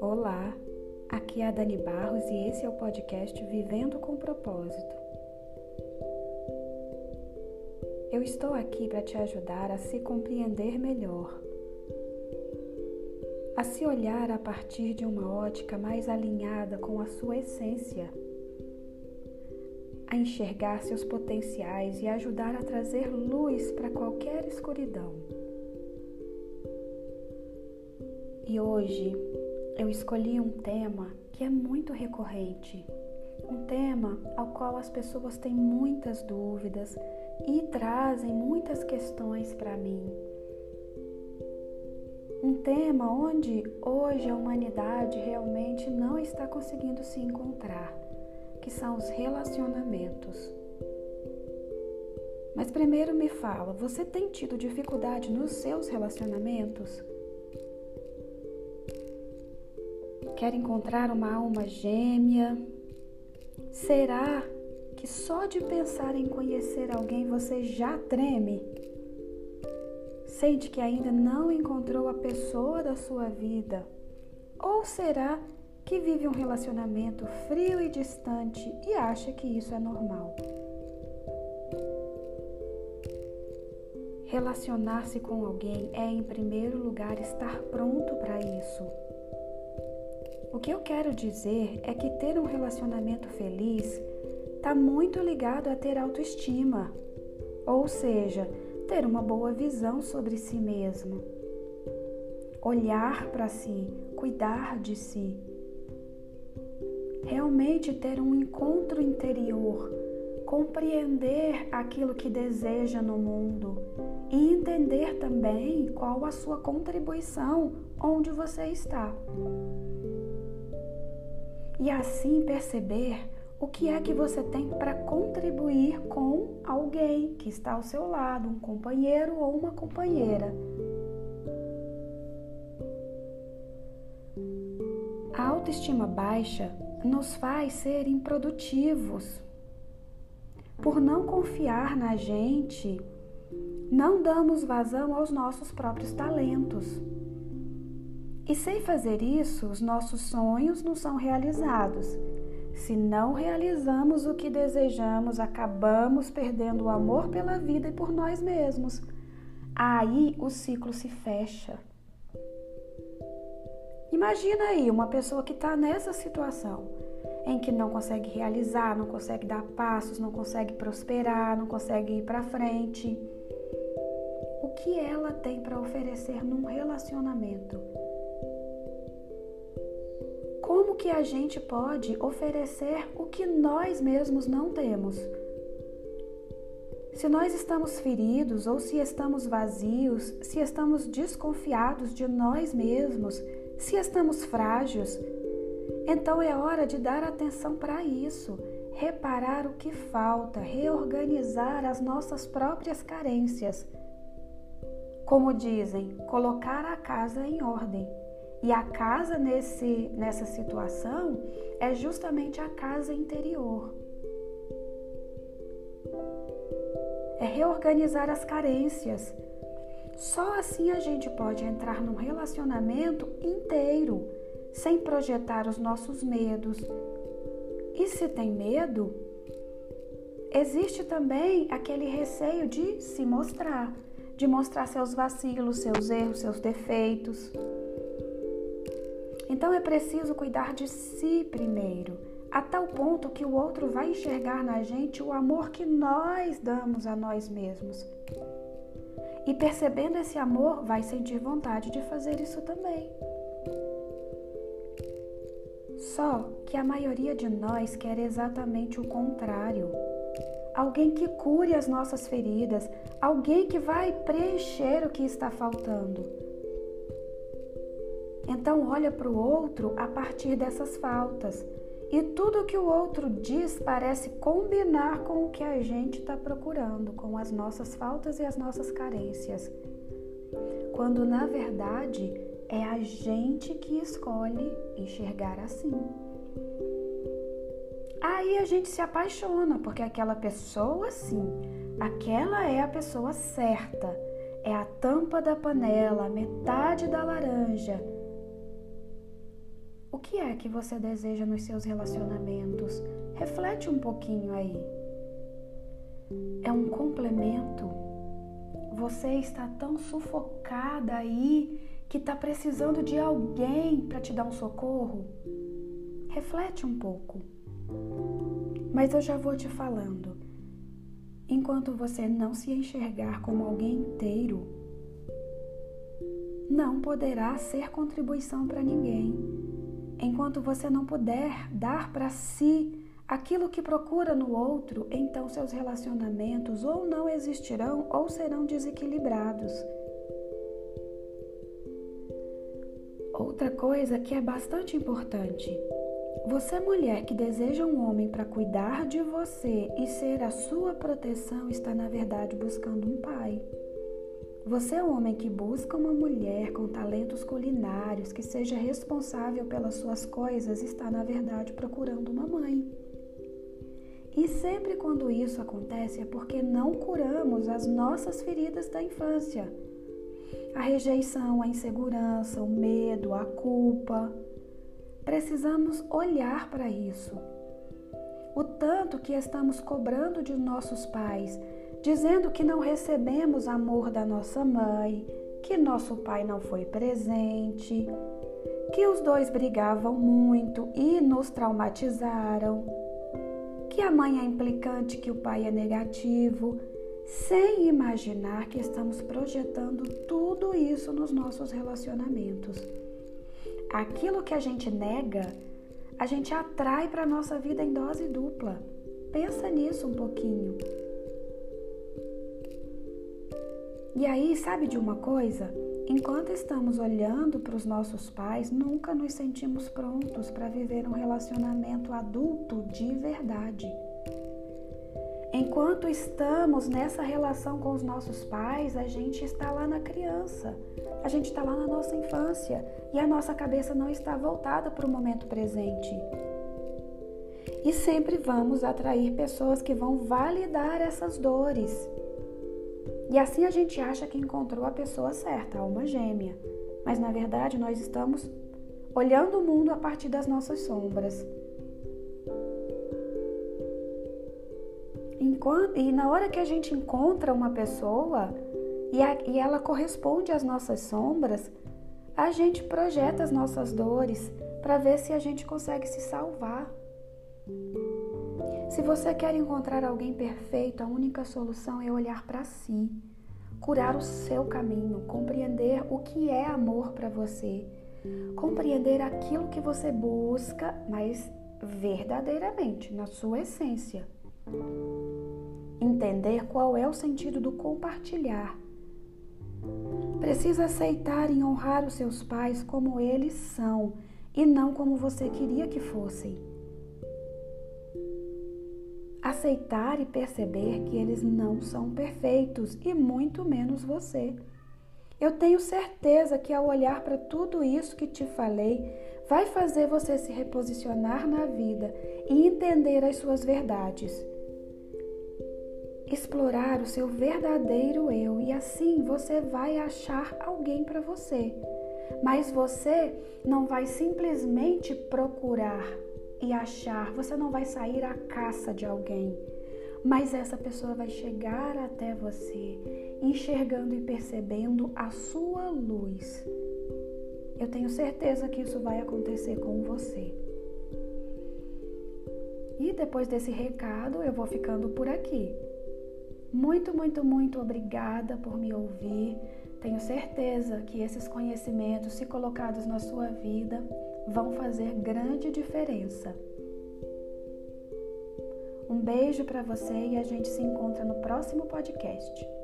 Olá, aqui é a Dani Barros e esse é o podcast Vivendo com Propósito. Eu estou aqui para te ajudar a se compreender melhor, a se olhar a partir de uma ótica mais alinhada com a sua essência, a enxergar seus potenciais e ajudar a trazer luz para qualquer escuridão. E hoje eu escolhi um tema que é muito recorrente, um tema ao qual as pessoas têm muitas dúvidas e trazem muitas questões para mim. Um tema onde hoje a humanidade realmente não está conseguindo se encontrar, que são os relacionamentos. Mas primeiro me fala, você tem tido dificuldade nos seus relacionamentos? Quer encontrar uma alma gêmea? Será que só de pensar em conhecer alguém você já treme? Sente que ainda não encontrou a pessoa da sua vida? Ou será que vive um relacionamento frio e distante e acha que isso é normal? Relacionar-se com alguém é, em primeiro lugar, estar pronto para isso. O que eu quero dizer é que ter um relacionamento feliz está muito ligado a ter autoestima, ou seja, ter uma boa visão sobre si mesmo, olhar para si, cuidar de si, realmente ter um encontro interior, compreender aquilo que deseja no mundo e entender também qual a sua contribuição onde você está e assim perceber o que é que você tem para contribuir com alguém que está ao seu lado, um companheiro ou uma companheira. A autoestima baixa nos faz ser improdutivos. Por não confiar na gente, não damos vazão aos nossos próprios talentos. E sem fazer isso, os nossos sonhos não são realizados. Se não realizamos o que desejamos, acabamos perdendo o amor pela vida e por nós mesmos. Aí o ciclo se fecha. Imagina aí uma pessoa que está nessa situação, em que não consegue realizar, não consegue dar passos, não consegue prosperar, não consegue ir para frente. O que ela tem para oferecer num relacionamento? Como que a gente pode oferecer o que nós mesmos não temos? Se nós estamos feridos ou se estamos vazios, se estamos desconfiados de nós mesmos, se estamos frágeis, então é hora de dar atenção para isso, reparar o que falta, reorganizar as nossas próprias carências. Como dizem, colocar a casa em ordem. E a casa nesse, nessa situação é justamente a casa interior. É reorganizar as carências. Só assim a gente pode entrar num relacionamento inteiro, sem projetar os nossos medos. E se tem medo, existe também aquele receio de se mostrar, de mostrar seus vacilos, seus erros, seus defeitos. Então é preciso cuidar de si primeiro, a tal ponto que o outro vai enxergar na gente o amor que nós damos a nós mesmos. E percebendo esse amor, vai sentir vontade de fazer isso também. Só que a maioria de nós quer exatamente o contrário. Alguém que cure as nossas feridas, alguém que vai preencher o que está faltando. Então olha para o outro a partir dessas faltas. E tudo que o outro diz parece combinar com o que a gente está procurando, com as nossas faltas e as nossas carências. Quando na verdade é a gente que escolhe enxergar assim. Aí a gente se apaixona, porque aquela pessoa, sim, aquela é a pessoa certa. É a tampa da panela, metade da laranja. O que é que você deseja nos seus relacionamentos? Reflete um pouquinho aí. É um complemento? Você está tão sufocada aí que está precisando de alguém para te dar um socorro? Reflete um pouco. Mas eu já vou te falando. Enquanto você não se enxergar como alguém inteiro, não poderá ser contribuição para ninguém. Enquanto você não puder dar para si aquilo que procura no outro, então seus relacionamentos ou não existirão ou serão desequilibrados. Outra coisa que é bastante importante você, mulher que deseja um homem para cuidar de você e ser a sua proteção, está na verdade buscando um pai. Você, homem que busca uma mulher com talentos culinários, que seja responsável pelas suas coisas, está na verdade procurando uma mãe. E sempre quando isso acontece é porque não curamos as nossas feridas da infância. A rejeição, a insegurança, o medo, a culpa, Precisamos olhar para isso. O tanto que estamos cobrando de nossos pais, dizendo que não recebemos amor da nossa mãe, que nosso pai não foi presente, que os dois brigavam muito e nos traumatizaram, que a mãe é implicante, que o pai é negativo, sem imaginar que estamos projetando tudo isso nos nossos relacionamentos aquilo que a gente nega, a gente atrai para a nossa vida em dose dupla. Pensa nisso um pouquinho. E aí, sabe de uma coisa? Enquanto estamos olhando para os nossos pais, nunca nos sentimos prontos para viver um relacionamento adulto de verdade. Enquanto estamos nessa relação com os nossos pais, a gente está lá na criança, a gente está lá na nossa infância e a nossa cabeça não está voltada para o momento presente. E sempre vamos atrair pessoas que vão validar essas dores. E assim a gente acha que encontrou a pessoa certa, a alma gêmea. Mas na verdade nós estamos olhando o mundo a partir das nossas sombras. E na hora que a gente encontra uma pessoa e, a, e ela corresponde às nossas sombras, a gente projeta as nossas dores para ver se a gente consegue se salvar. Se você quer encontrar alguém perfeito, a única solução é olhar para si, curar o seu caminho, compreender o que é amor para você, compreender aquilo que você busca, mas verdadeiramente, na sua essência. Entender qual é o sentido do compartilhar. Precisa aceitar e honrar os seus pais como eles são e não como você queria que fossem. Aceitar e perceber que eles não são perfeitos e muito menos você. Eu tenho certeza que ao olhar para tudo isso que te falei, vai fazer você se reposicionar na vida e entender as suas verdades explorar o seu verdadeiro eu e assim você vai achar alguém para você. Mas você não vai simplesmente procurar e achar, você não vai sair à caça de alguém. Mas essa pessoa vai chegar até você, enxergando e percebendo a sua luz. Eu tenho certeza que isso vai acontecer com você. E depois desse recado, eu vou ficando por aqui. Muito, muito, muito obrigada por me ouvir. Tenho certeza que esses conhecimentos, se colocados na sua vida, vão fazer grande diferença. Um beijo para você e a gente se encontra no próximo podcast.